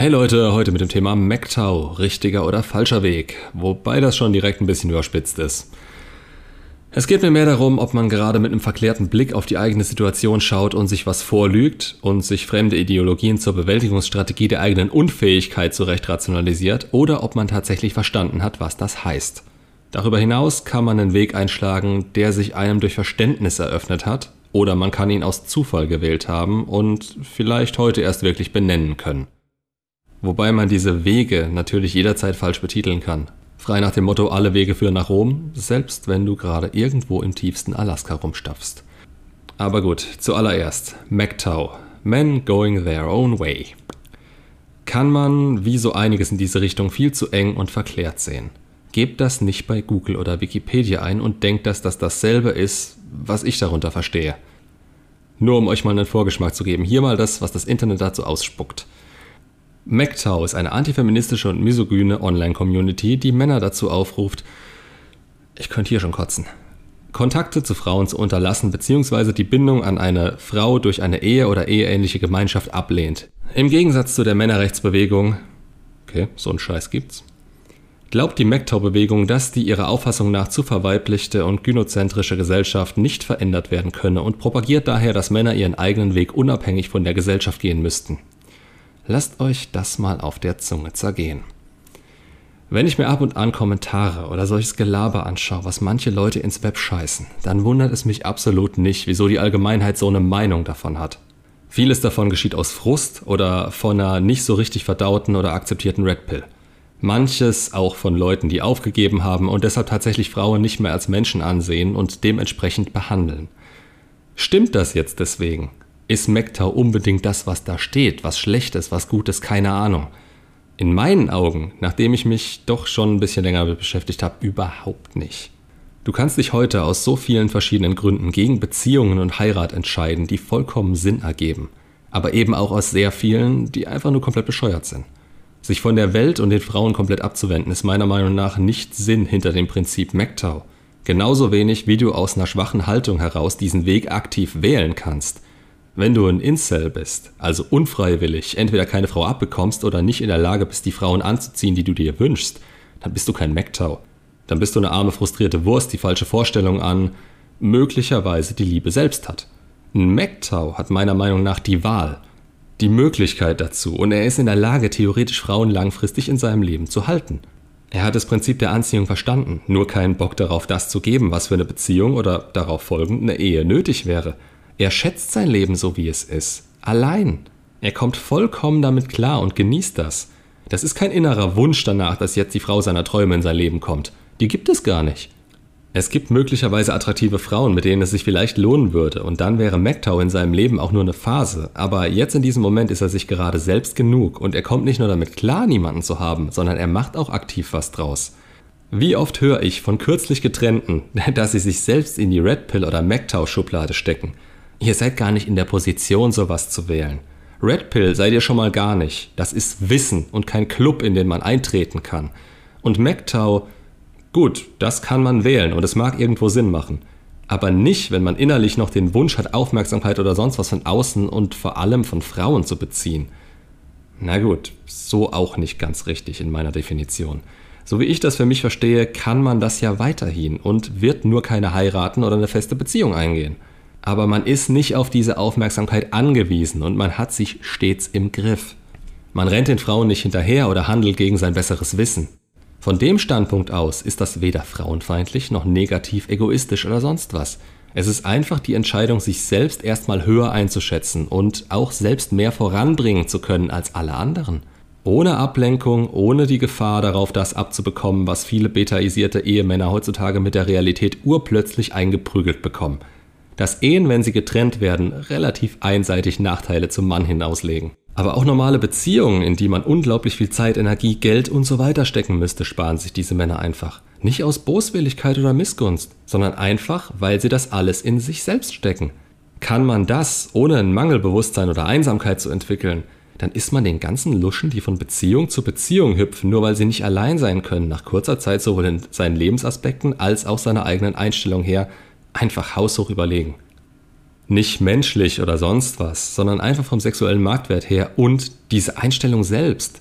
Hey Leute, heute mit dem Thema MacTow, richtiger oder falscher Weg, wobei das schon direkt ein bisschen überspitzt ist. Es geht mir mehr darum, ob man gerade mit einem verklärten Blick auf die eigene Situation schaut und sich was vorlügt und sich fremde Ideologien zur Bewältigungsstrategie der eigenen Unfähigkeit zurecht rationalisiert oder ob man tatsächlich verstanden hat, was das heißt. Darüber hinaus kann man einen Weg einschlagen, der sich einem durch Verständnis eröffnet hat, oder man kann ihn aus Zufall gewählt haben und vielleicht heute erst wirklich benennen können. Wobei man diese Wege natürlich jederzeit falsch betiteln kann. Frei nach dem Motto, alle Wege führen nach Rom, selbst wenn du gerade irgendwo im tiefsten Alaska rumstapfst. Aber gut, zuallererst, MacTow, Men Going Their Own Way. Kann man, wie so einiges in diese Richtung, viel zu eng und verklärt sehen. Gebt das nicht bei Google oder Wikipedia ein und denkt, dass das dasselbe ist, was ich darunter verstehe. Nur um euch mal einen Vorgeschmack zu geben, hier mal das, was das Internet dazu ausspuckt. MacTow ist eine antifeministische und misogyne Online-Community, die Männer dazu aufruft, ich könnte hier schon kotzen, Kontakte zu Frauen zu unterlassen bzw. die Bindung an eine Frau durch eine Ehe oder eheähnliche Gemeinschaft ablehnt. Im Gegensatz zu der Männerrechtsbewegung, okay, so ein Scheiß gibt's, glaubt die MacTow-Bewegung, dass die ihrer Auffassung nach zu verweiblichte und gynozentrische Gesellschaft nicht verändert werden könne und propagiert daher, dass Männer ihren eigenen Weg unabhängig von der Gesellschaft gehen müssten. Lasst euch das mal auf der Zunge zergehen. Wenn ich mir ab und an Kommentare oder solches Gelaber anschaue, was manche Leute ins Web scheißen, dann wundert es mich absolut nicht, wieso die Allgemeinheit so eine Meinung davon hat. Vieles davon geschieht aus Frust oder von einer nicht so richtig verdauten oder akzeptierten Red Pill. Manches auch von Leuten, die aufgegeben haben und deshalb tatsächlich Frauen nicht mehr als Menschen ansehen und dementsprechend behandeln. Stimmt das jetzt deswegen? Ist MacTow unbedingt das, was da steht? Was Schlechtes, was Gutes? Keine Ahnung. In meinen Augen, nachdem ich mich doch schon ein bisschen länger beschäftigt habe, überhaupt nicht. Du kannst dich heute aus so vielen verschiedenen Gründen gegen Beziehungen und Heirat entscheiden, die vollkommen Sinn ergeben. Aber eben auch aus sehr vielen, die einfach nur komplett bescheuert sind. Sich von der Welt und den Frauen komplett abzuwenden, ist meiner Meinung nach nicht Sinn hinter dem Prinzip MacTow. Genauso wenig, wie du aus einer schwachen Haltung heraus diesen Weg aktiv wählen kannst. Wenn du ein Incel bist, also unfreiwillig entweder keine Frau abbekommst oder nicht in der Lage bist, die Frauen anzuziehen, die du dir wünschst, dann bist du kein MacTow. Dann bist du eine arme, frustrierte Wurst, die falsche Vorstellung an möglicherweise die Liebe selbst hat. Ein MacTow hat meiner Meinung nach die Wahl, die Möglichkeit dazu und er ist in der Lage, theoretisch Frauen langfristig in seinem Leben zu halten. Er hat das Prinzip der Anziehung verstanden, nur keinen Bock darauf, das zu geben, was für eine Beziehung oder darauf folgend eine Ehe nötig wäre. Er schätzt sein Leben so, wie es ist. Allein. Er kommt vollkommen damit klar und genießt das. Das ist kein innerer Wunsch danach, dass jetzt die Frau seiner Träume in sein Leben kommt. Die gibt es gar nicht. Es gibt möglicherweise attraktive Frauen, mit denen es sich vielleicht lohnen würde, und dann wäre MacTow in seinem Leben auch nur eine Phase. Aber jetzt in diesem Moment ist er sich gerade selbst genug und er kommt nicht nur damit klar, niemanden zu haben, sondern er macht auch aktiv was draus. Wie oft höre ich von kürzlich getrennten, dass sie sich selbst in die Red Pill oder MacTow-Schublade stecken. Ihr seid gar nicht in der Position, sowas zu wählen. Red Pill seid ihr schon mal gar nicht. Das ist Wissen und kein Club, in den man eintreten kann. Und MacTow, gut, das kann man wählen und es mag irgendwo Sinn machen. Aber nicht, wenn man innerlich noch den Wunsch hat, Aufmerksamkeit oder sonst was von außen und vor allem von Frauen zu beziehen. Na gut, so auch nicht ganz richtig in meiner Definition. So wie ich das für mich verstehe, kann man das ja weiterhin und wird nur keine heiraten oder eine feste Beziehung eingehen aber man ist nicht auf diese Aufmerksamkeit angewiesen und man hat sich stets im Griff. Man rennt den Frauen nicht hinterher oder handelt gegen sein besseres Wissen. Von dem Standpunkt aus ist das weder frauenfeindlich noch negativ egoistisch oder sonst was. Es ist einfach die Entscheidung, sich selbst erstmal höher einzuschätzen und auch selbst mehr voranbringen zu können als alle anderen. Ohne Ablenkung, ohne die Gefahr darauf, das abzubekommen, was viele betaisierte Ehemänner heutzutage mit der Realität urplötzlich eingeprügelt bekommen – dass Ehen, wenn sie getrennt werden, relativ einseitig Nachteile zum Mann hinauslegen. Aber auch normale Beziehungen, in die man unglaublich viel Zeit, Energie, Geld und so weiter stecken müsste, sparen sich diese Männer einfach. Nicht aus Boswilligkeit oder Missgunst, sondern einfach, weil sie das alles in sich selbst stecken. Kann man das, ohne ein Mangelbewusstsein oder Einsamkeit zu entwickeln, dann ist man den ganzen Luschen, die von Beziehung zu Beziehung hüpfen, nur weil sie nicht allein sein können, nach kurzer Zeit sowohl in seinen Lebensaspekten als auch seiner eigenen Einstellung her, einfach haushoch überlegen. Nicht menschlich oder sonst was, sondern einfach vom sexuellen Marktwert her und diese Einstellung selbst.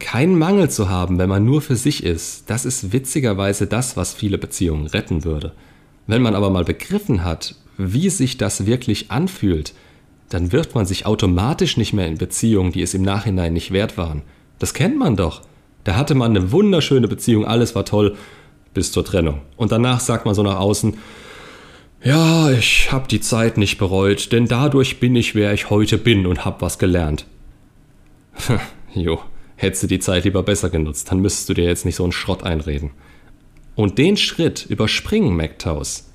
Keinen Mangel zu haben, wenn man nur für sich ist, das ist witzigerweise das, was viele Beziehungen retten würde. Wenn man aber mal begriffen hat, wie sich das wirklich anfühlt, dann wirft man sich automatisch nicht mehr in Beziehungen, die es im Nachhinein nicht wert waren. Das kennt man doch. Da hatte man eine wunderschöne Beziehung, alles war toll, bis zur Trennung. Und danach sagt man so nach außen, ja, ich habe die Zeit nicht bereut, denn dadurch bin ich, wer ich heute bin und hab was gelernt. jo, hättest du die Zeit lieber besser genutzt, dann müsstest du dir jetzt nicht so einen Schrott einreden. Und den Schritt überspringen MacTaus.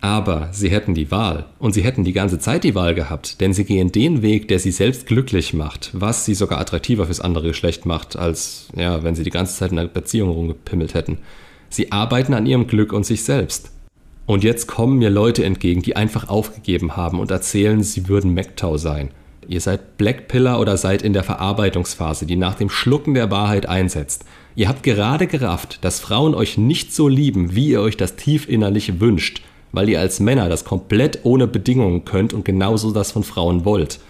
Aber sie hätten die Wahl und sie hätten die ganze Zeit die Wahl gehabt, denn sie gehen den Weg, der sie selbst glücklich macht, was sie sogar attraktiver fürs andere Geschlecht macht, als ja, wenn sie die ganze Zeit in einer Beziehung rumgepimmelt hätten. Sie arbeiten an ihrem Glück und sich selbst. Und jetzt kommen mir Leute entgegen, die einfach aufgegeben haben und erzählen, sie würden MacTow sein. Ihr seid Blackpiller oder seid in der Verarbeitungsphase, die nach dem Schlucken der Wahrheit einsetzt. Ihr habt gerade gerafft, dass Frauen euch nicht so lieben, wie ihr euch das tief innerlich wünscht, weil ihr als Männer das komplett ohne Bedingungen könnt und genauso das von Frauen wollt.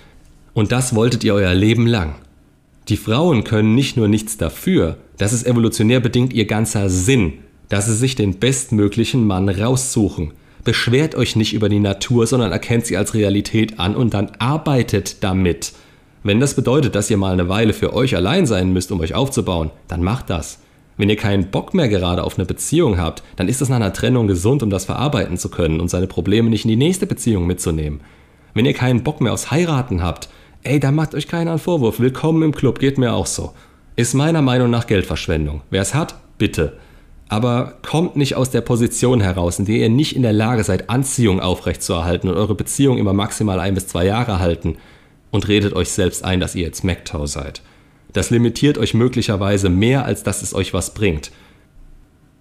Und das wolltet ihr euer Leben lang. Die Frauen können nicht nur nichts dafür, das ist evolutionär bedingt ihr ganzer Sinn, dass sie sich den bestmöglichen Mann raussuchen. Beschwert euch nicht über die Natur, sondern erkennt sie als Realität an und dann arbeitet damit. Wenn das bedeutet, dass ihr mal eine Weile für euch allein sein müsst, um euch aufzubauen, dann macht das. Wenn ihr keinen Bock mehr gerade auf eine Beziehung habt, dann ist es nach einer Trennung gesund, um das verarbeiten zu können und seine Probleme nicht in die nächste Beziehung mitzunehmen. Wenn ihr keinen Bock mehr aufs Heiraten habt, ey, da macht euch keiner einen Vorwurf. Willkommen im Club, geht mir auch so. Ist meiner Meinung nach Geldverschwendung. Wer es hat, bitte aber kommt nicht aus der Position heraus, in der ihr nicht in der Lage seid, Anziehung aufrechtzuerhalten und eure Beziehung immer maximal ein bis zwei Jahre halten und redet euch selbst ein, dass ihr jetzt MacTow seid. Das limitiert euch möglicherweise mehr, als dass es euch was bringt.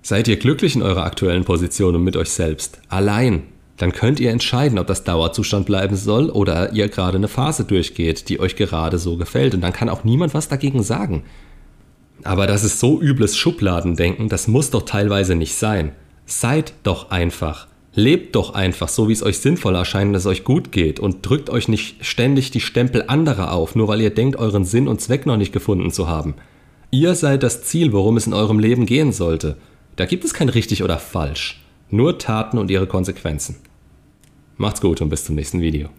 Seid ihr glücklich in eurer aktuellen Position und mit euch selbst, allein, dann könnt ihr entscheiden, ob das Dauerzustand bleiben soll oder ihr gerade eine Phase durchgeht, die euch gerade so gefällt. Und dann kann auch niemand was dagegen sagen. Aber das ist so übles Schubladendenken, das muss doch teilweise nicht sein. Seid doch einfach. Lebt doch einfach so, wie es euch sinnvoll erscheint, dass es euch gut geht und drückt euch nicht ständig die Stempel anderer auf, nur weil ihr denkt, euren Sinn und Zweck noch nicht gefunden zu haben. Ihr seid das Ziel, worum es in eurem Leben gehen sollte. Da gibt es kein richtig oder falsch. Nur Taten und ihre Konsequenzen. Macht's gut und bis zum nächsten Video.